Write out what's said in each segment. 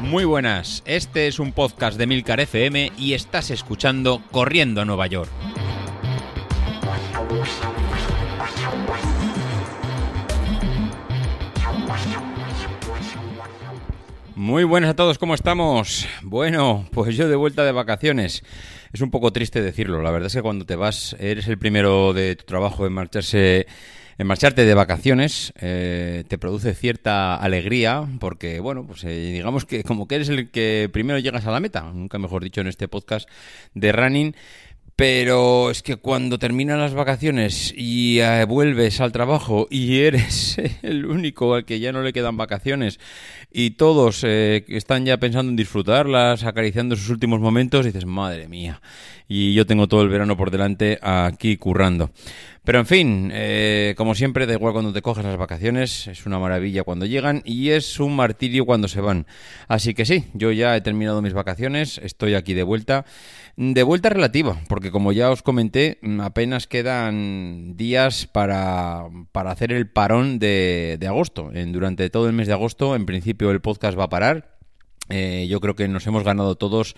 Muy buenas, este es un podcast de Milcar FM y estás escuchando Corriendo a Nueva York. Muy buenas a todos, ¿cómo estamos? Bueno, pues yo de vuelta de vacaciones. Es un poco triste decirlo, la verdad es que cuando te vas, eres el primero de tu trabajo en marcharse en marcharte de vacaciones eh, te produce cierta alegría porque, bueno, pues eh, digamos que como que eres el que primero llegas a la meta, nunca mejor dicho en este podcast de running, pero es que cuando terminan las vacaciones y eh, vuelves al trabajo y eres el único al que ya no le quedan vacaciones y todos eh, están ya pensando en disfrutarlas, acariciando sus últimos momentos, dices, madre mía, y yo tengo todo el verano por delante aquí currando. Pero en fin, eh, como siempre, da igual cuando te coges las vacaciones, es una maravilla cuando llegan y es un martirio cuando se van. Así que sí, yo ya he terminado mis vacaciones, estoy aquí de vuelta. De vuelta relativa, porque como ya os comenté, apenas quedan días para, para hacer el parón de, de agosto. En, durante todo el mes de agosto, en principio, el podcast va a parar. Eh, yo creo que nos hemos ganado todos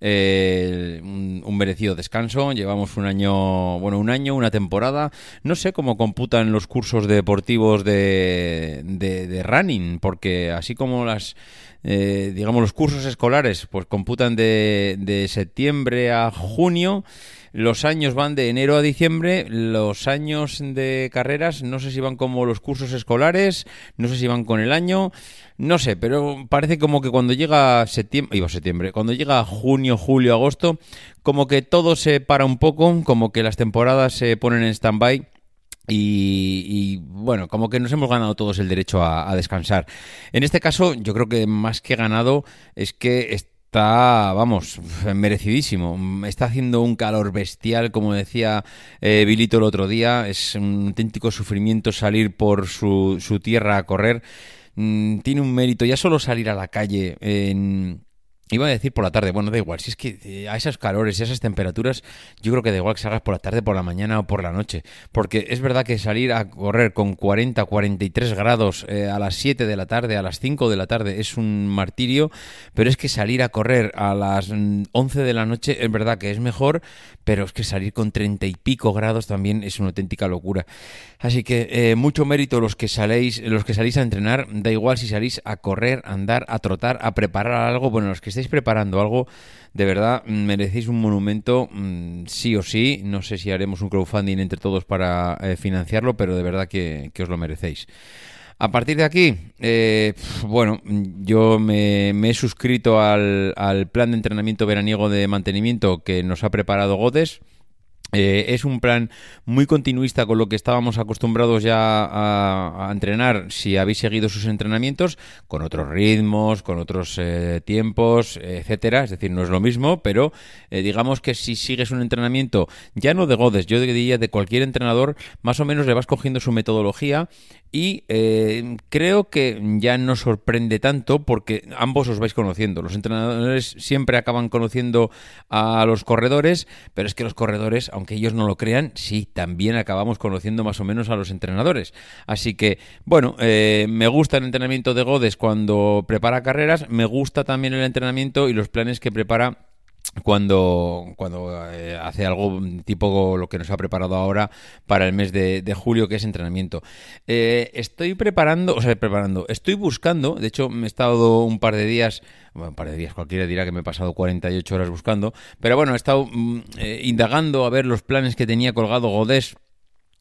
eh, un, merecido descanso. Llevamos un año, bueno, un año, una temporada. No sé cómo computan los cursos deportivos de, de, de running, porque así como las eh, digamos, los cursos escolares, pues computan de, de septiembre a junio. Los años van de enero a diciembre, los años de carreras no sé si van como los cursos escolares, no sé si van con el año, no sé, pero parece como que cuando llega septiembre, iba septiembre, cuando llega junio, julio, agosto, como que todo se para un poco, como que las temporadas se ponen en stand-by y, bueno, como que nos hemos ganado todos el derecho a, descansar. En este caso, yo creo que más que ganado es que está, vamos, merecidísimo. Está haciendo un calor bestial, como decía eh, Bilito el otro día. Es un auténtico sufrimiento salir por su, su tierra a correr. Mm, tiene un mérito ya solo salir a la calle en Iba a decir por la tarde, bueno, da igual, si es que eh, a esas calores y a esas temperaturas, yo creo que da igual que salgas por la tarde, por la mañana o por la noche, porque es verdad que salir a correr con 40, 43 grados eh, a las 7 de la tarde, a las 5 de la tarde es un martirio, pero es que salir a correr a las 11 mm, de la noche es verdad que es mejor, pero es que salir con 30 y pico grados también es una auténtica locura. Así que eh, mucho mérito los que saléis, los que salís a entrenar, da igual si salís a correr, a andar, a trotar, a preparar algo, bueno, los que estáis preparando algo, de verdad merecéis un monumento mm, sí o sí. No sé si haremos un crowdfunding entre todos para eh, financiarlo, pero de verdad que, os lo merecéis. A partir de aquí, eh, bueno, yo me, he suscrito al, al, plan de entrenamiento veraniego de mantenimiento que nos ha preparado Godes. Eh, es un plan muy continuista con lo que estábamos acostumbrados ya a, entrenar si habéis seguido sus entrenamientos, con otros ritmos, con otros eh, tiempos, etcétera. Es decir, no es lo mismo, pero eh, digamos que si sigues un entrenamiento, ya no de Godes, yo diría de cualquier entrenador, más o menos le vas cogiendo su metodología y creo que ya no sorprende tanto porque ambos os vais conociendo. Los entrenadores siempre acaban conociendo a los corredores, pero es que los corredores, aunque ellos no lo crean, sí, también acabamos conociendo más o menos a los entrenadores. Así que, bueno, eh, me gusta el entrenamiento de Godes cuando prepara carreras, me gusta también el entrenamiento y los planes que prepara cuando, cuando eh, hace algo tipo lo que nos ha preparado ahora para el mes de, julio, que es entrenamiento. Eh, estoy preparando, o sea, preparando, estoy buscando, de hecho me he estado un par de días, bueno, un par de días, cualquiera dirá que me he pasado 48 horas buscando, pero bueno, he estado mm, eh, indagando a ver los planes que tenía colgado Godés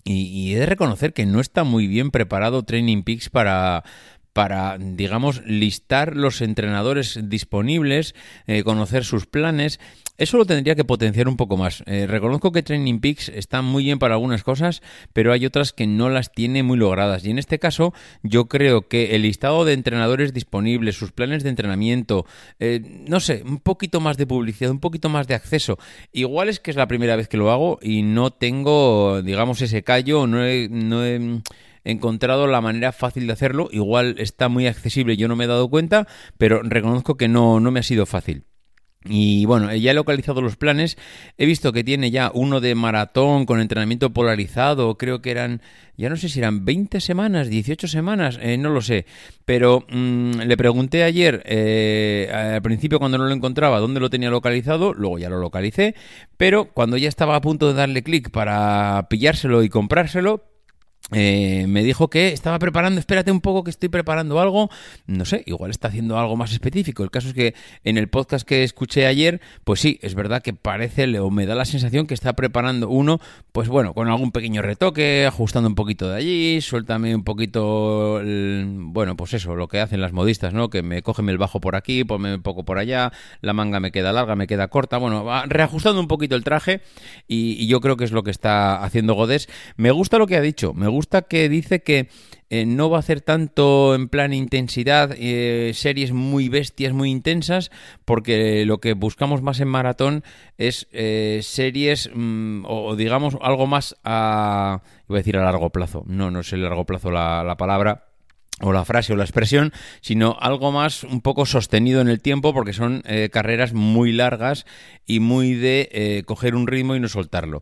y, y, he de reconocer que no está muy bien preparado Training Peaks para, para, digamos, listar los entrenadores disponibles, eh, conocer sus planes. Eso lo tendría que potenciar un poco más. Eh, reconozco que Training Peaks está muy bien para algunas cosas, pero hay otras que no las tiene muy logradas. Y en este caso, yo creo que el listado de entrenadores disponibles, sus planes de entrenamiento, eh, no sé, un poquito más de publicidad, un poquito más de acceso. Igual es que es la primera vez que lo hago y no tengo, digamos, ese callo, no no he encontrado la manera fácil de hacerlo. Igual está muy accesible, yo no me he dado cuenta, pero reconozco que no, no me ha sido fácil. Y bueno, ya he localizado los planes. He visto que tiene ya uno de maratón con entrenamiento polarizado. Creo que eran, ya no sé si eran 20 semanas, 18 semanas, eh, no lo sé. Pero mm, le pregunté ayer, eh, al principio cuando no lo encontraba, dónde lo tenía localizado. Luego ya lo localicé. Pero cuando ya estaba a punto de darle clic para pillárselo y comprárselo, eh, me dijo que estaba preparando, espérate un poco que estoy preparando algo, no sé, igual está haciendo algo más específico. El caso es que en el podcast que escuché ayer, pues sí, es verdad que parece o me da la sensación que está preparando uno, pues bueno, con algún pequeño retoque, ajustando un poquito de allí, suéltame un poquito, bueno, pues eso, lo que hacen las modistas, ¿no? Que me cogen el bajo por aquí, ponme un poco por allá, la manga me queda larga, me queda corta, bueno, va reajustando un poquito el traje y, y yo creo que es lo que está haciendo Godés. Me gusta lo que ha dicho, me gusta que dice que eh, no va a hacer tanto en plan intensidad, eh, series muy bestias, muy intensas, porque lo que buscamos más en maratón es eh, series mm, o, digamos algo más a, iba a decir a largo plazo, no, no sé largo plazo la, la palabra, o la frase o la expresión, sino algo más un poco sostenido en el tiempo porque son carreras muy largas y muy de coger un ritmo y no soltarlo.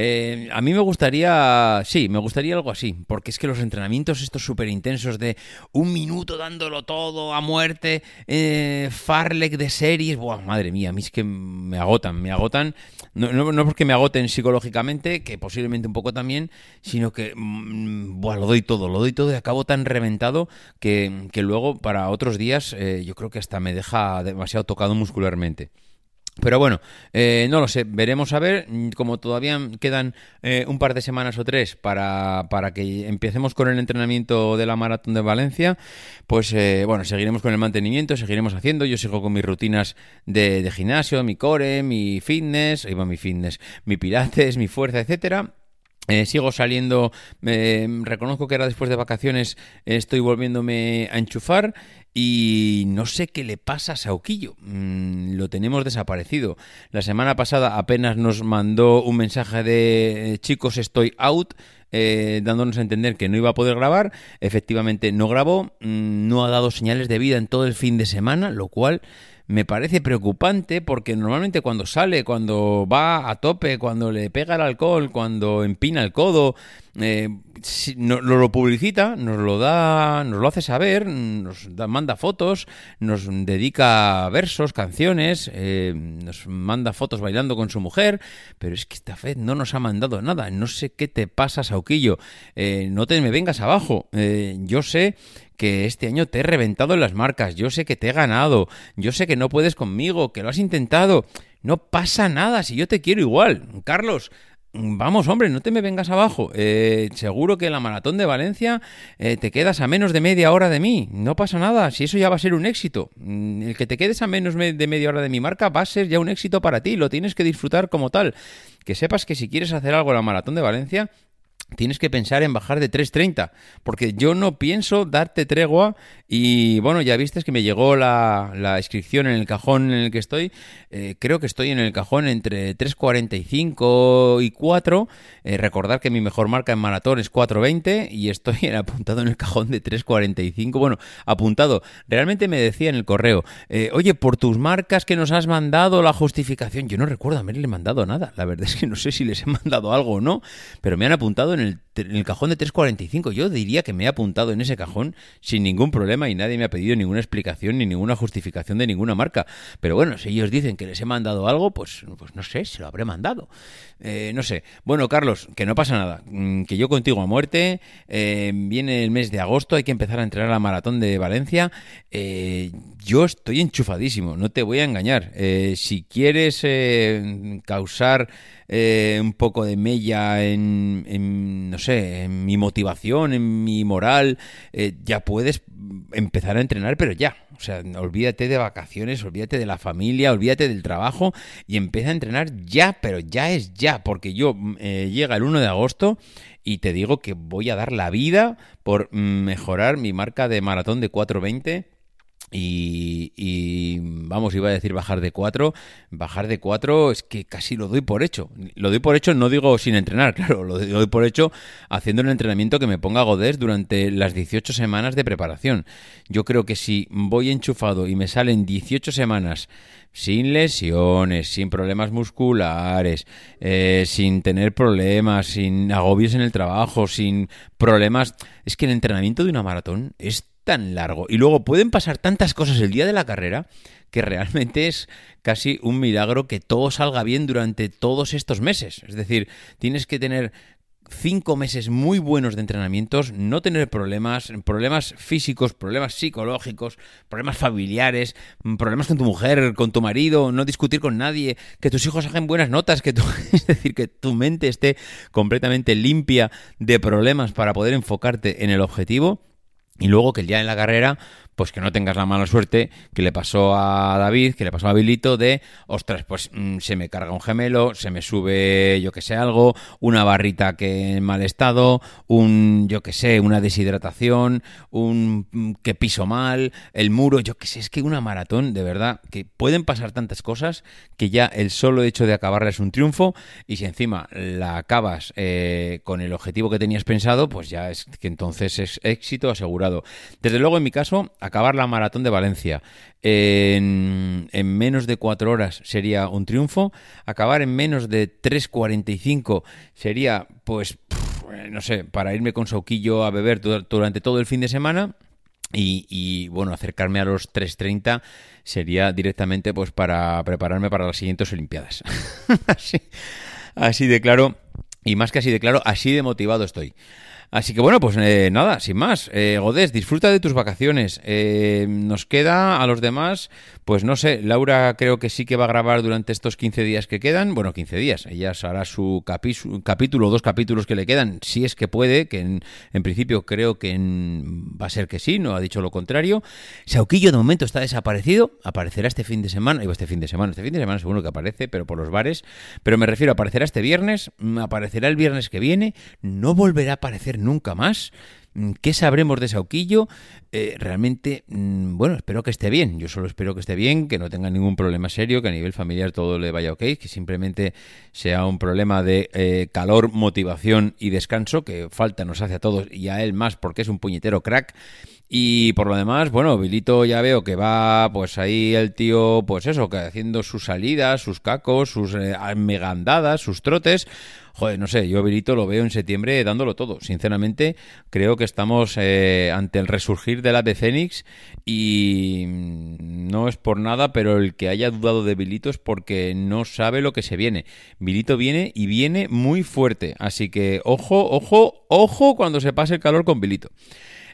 Eh, a mí me gustaría, sí, me gustaría algo así, porque es que los entrenamientos estos súper intensos de un minuto dándolo todo a muerte, eh, Farlek de series, buah, madre mía, a mí es que me agotan, me agotan, no, no, porque me agoten psicológicamente, que posiblemente un poco también, sino que, mm, lo doy todo, lo doy todo y acabo tan reventado que, luego para otros días eh, yo creo que hasta me deja demasiado tocado muscularmente. Pero bueno, eh, no lo sé, veremos a ver, como todavía quedan eh, un par de semanas o tres para, para, que empecemos con el entrenamiento de la maratón de Valencia, pues bueno, seguiremos con el mantenimiento, seguiremos haciendo, yo sigo con mis rutinas de, de gimnasio, mi core, mi fitness, iba mi fitness, mi pilates, mi fuerza, etcétera, eh, sigo saliendo, reconozco que ahora después de vacaciones estoy volviéndome a enchufar y no sé qué le pasa a Sauquillo. Mm, lo tenemos desaparecido. La semana pasada apenas nos mandó un mensaje de eh, chicos estoy out. Eh, dándonos a entender que no iba a poder grabar. Efectivamente no grabó, mm, no ha dado señales de vida en todo el fin de semana, lo cual me parece preocupante porque normalmente cuando sale, cuando va a tope, cuando le pega el alcohol, cuando empina el codo, eh, nos lo publicita, nos lo da, nos lo hace saber, nos manda fotos, nos dedica versos, canciones, eh, nos manda fotos bailando con su mujer, pero es que esta vez no nos ha mandado nada. No sé qué te pasa, Sauquillo. Eh, no te me vengas abajo. yo sé que este año te he reventado en las marcas, yo sé que te he ganado, yo sé que no puedes conmigo, que lo has intentado. No pasa nada, si yo te quiero igual. Carlos, Vamos, hombre, no te me vengas abajo. Eh, seguro que la maratón de Valencia eh, te quedas a menos de media hora de mí. No pasa nada, si eso ya va a ser un éxito. Mm, el que te quedes a menos de media hora de mi marca va a ser ya un éxito para ti. Lo tienes que disfrutar como tal. Que sepas que si quieres hacer algo en la maratón de Valencia, tienes que pensar en bajar de 3.30, porque yo no pienso darte tregua y bueno, ya viste que me llegó la, la inscripción en el cajón en el que estoy, eh, creo que estoy en el cajón entre 3.45 y 4, eh, recordar que mi mejor marca en maratón es 4.20 y estoy apuntado en el cajón de 3.45, bueno, apuntado, realmente me decía en el correo, eh, oye, por tus marcas que nos has mandado la justificación, yo no recuerdo haberle mandado nada, la verdad es que no sé si les he mandado algo o no, pero me han apuntado en el cajón de 345. Yo diría que me he apuntado en ese cajón sin ningún problema y nadie me ha pedido ninguna explicación ni ninguna justificación de ninguna marca. Pero bueno, si ellos dicen que les he mandado algo, pues, pues no sé, se lo habré mandado. Eh, no sé. Bueno, Carlos, que no pasa nada. Mm, que yo contigo a muerte. Eh, viene el mes de agosto, hay que empezar a entrenar la maratón de Valencia. Eh, yo estoy enchufadísimo, no te voy a engañar. si quieres causar eh, un poco de mella en, no sé, en mi motivación, en mi moral, eh, ya puedes empezar a entrenar, pero ya. O sea, olvídate de vacaciones, olvídate de la familia, olvídate del trabajo y empieza a entrenar ya, pero ya es ya, porque yo eh, llega el 1 de agosto y te digo que voy a dar la vida por mejorar mi marca de maratón de 420 y, vamos, iba a decir bajar de 4. Bajar de 4 es que casi lo doy por hecho. Lo doy por hecho, no digo sin entrenar, claro, lo doy por hecho haciendo el entrenamiento que me ponga Godés durante las 18 semanas de preparación. Yo creo que si voy enchufado y me salen 18 semanas sin lesiones, sin problemas musculares, eh, sin tener problemas, sin agobios en el trabajo, sin problemas... Es que el entrenamiento de una maratón es tan largo y luego pueden pasar tantas cosas el día de la carrera que realmente es casi un milagro que todo salga bien durante todos estos meses. Es decir, tienes que tener cinco meses muy buenos de entrenamientos, no tener problemas, problemas físicos, problemas psicológicos, problemas familiares, problemas con tu mujer, con tu marido, no discutir con nadie, que tus hijos hagan buenas notas, que es decir, que tu mente esté completamente limpia de problemas para poder enfocarte en el objetivo y luego que el día en la carrera pues que no tengas la mala suerte que le pasó a David, que le pasó a Bilito de, ostras, pues mm, se me carga un gemelo, se me sube, yo que sé, algo, una barrita que en mal estado, un, yo que sé, una deshidratación, un mm, que piso mal, el muro, yo que sé, es que una maratón, de verdad, que pueden pasar tantas cosas que ya el solo hecho de acabarla es un triunfo y si encima la acabas eh, con el objetivo que tenías pensado, pues ya es que entonces es éxito asegurado. Desde luego, en mi caso, acabar la maratón de Valencia en, menos de cuatro horas sería un triunfo. Acabar en menos de 3.45 sería, pues, no sé, para irme con Sauquillo a beber durante todo el fin de semana. Y, bueno, acercarme a los 3.30 sería directamente pues para prepararme para las siguientes Olimpiadas. así, así de claro, y más que así de claro, así de motivado estoy. Así que bueno, pues eh, nada, sin más. Eh, Godés, disfruta de tus vacaciones. Eh, nos queda a los demás, pues no sé, Laura creo que sí que va a grabar durante estos 15 días que quedan. Bueno, 15 días. Ella hará su capítulo, dos capítulos que le quedan, si es que puede, que en, principio creo que va a ser que sí, no ha dicho lo contrario. Sauquillo de momento está desaparecido, aparecerá este fin de semana, digo este fin de semana, este fin de semana seguro que aparece, pero por los bares. Pero me refiero, aparecerá este viernes, aparecerá el viernes que viene, no volverá a aparecer nunca más. Mm, ¿Qué sabremos de Sauquillo? Eh, realmente, mm, bueno, espero que esté bien. Yo solo espero que esté bien, que no tenga ningún problema serio, que a nivel familiar todo le vaya ok, que simplemente sea un problema de eh, calor, motivación y descanso, que falta nos hace a todos y a él más porque es un puñetero crack. Y por lo demás, bueno, Vilito ya veo que va, pues ahí el tío, pues eso, que haciendo sus salidas, sus cacos, sus eh, megandadas, sus trotes. Joder, no sé, yo Vilito lo veo en septiembre dándolo todo. Sinceramente, creo que estamos eh, ante el resurgir de la de Fénix y no es por nada, pero el que haya dudado de Vilito es porque no sabe lo que se viene. Vilito viene y viene muy fuerte, así que ojo, ojo, ojo cuando se pase el calor con Vilito.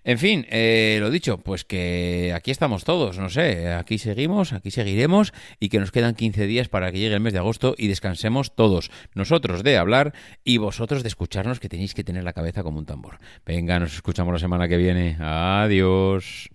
En fin, eh, lo dicho, pues que aquí estamos todos, no sé, aquí seguimos, aquí seguiremos y que nos quedan 15 días para que llegue el mes de agosto y descansemos todos, nosotros de hablar y vosotros de escucharnos que tenéis que tener la cabeza como un tambor. Venga, nos escuchamos la semana que viene. Adiós.